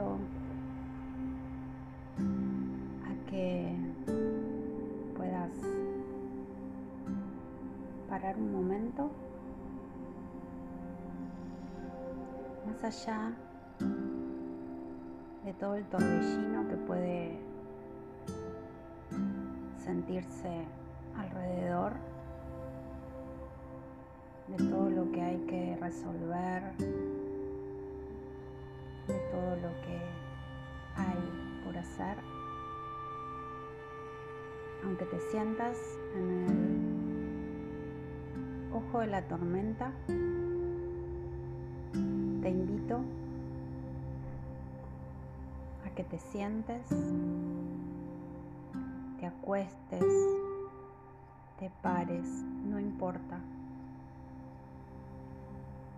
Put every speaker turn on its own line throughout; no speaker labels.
a que puedas parar un momento. Más allá de todo el torbellino que puede sentirse alrededor de todo lo que hay que resolver, todo lo que hay por hacer. Aunque te sientas en el ojo de la tormenta, te invito a que te sientes, te acuestes, te pares, no importa.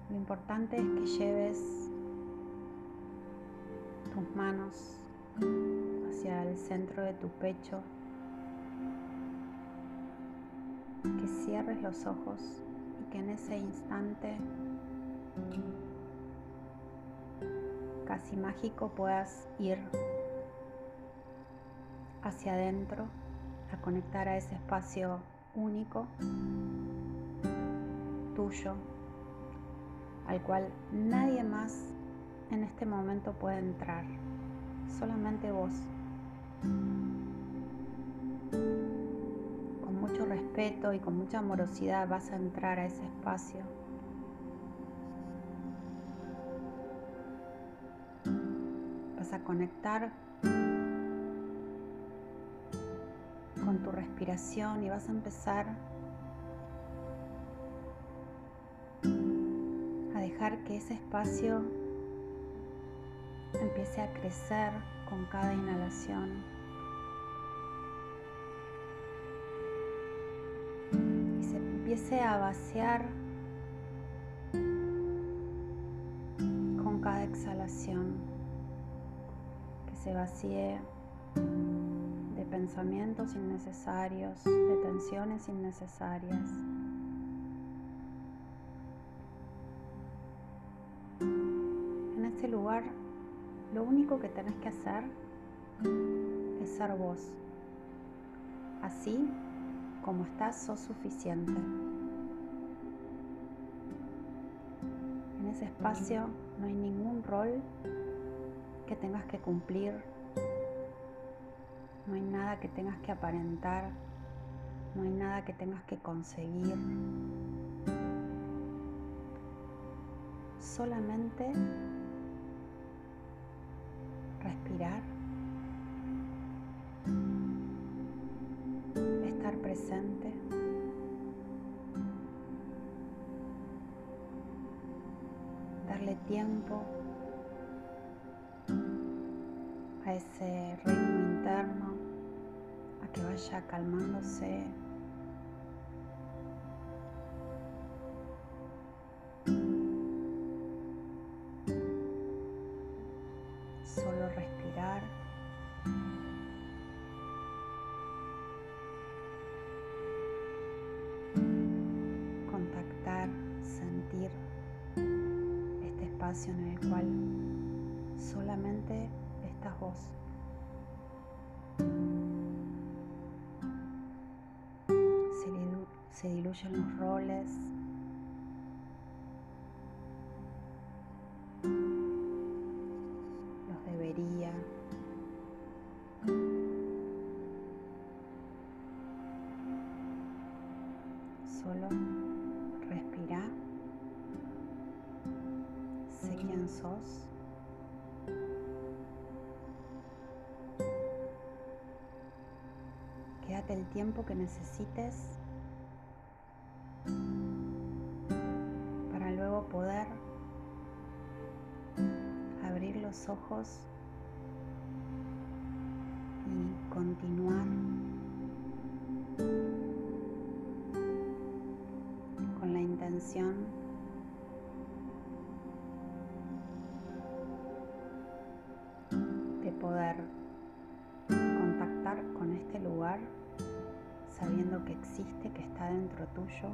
Lo importante es que lleves tus manos hacia el centro de tu pecho, que cierres los ojos y que en ese instante casi mágico puedas ir hacia adentro a conectar a ese espacio único tuyo al cual nadie más en este momento puede entrar, solamente vos. Con mucho respeto y con mucha amorosidad vas a entrar a ese espacio. Vas a conectar con tu respiración y vas a empezar dejar que ese espacio empiece a crecer con cada inhalación. Y se empiece a vaciar con cada exhalación. Que se vacíe de pensamientos innecesarios, de tensiones innecesarias. lugar, lo único que tenés que hacer es ser vos. Así como estás, sos suficiente. En ese espacio no hay ningún rol que tengas que cumplir, no hay nada que tengas que aparentar, no hay nada que tengas que conseguir. Solamente presente. Darle tiempo a ese ritmo interno, a que vaya calmándose en el cual solamente estás vos. Se, se diluyen los roles. Los debería. Solo Quédate el tiempo que necesites para luego poder abrir los ojos y continuar con la intención poder contactar con este lugar sabiendo que existe, que está dentro tuyo,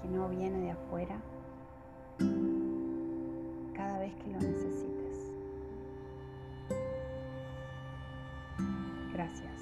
que no viene de afuera, cada vez que lo necesites. Gracias.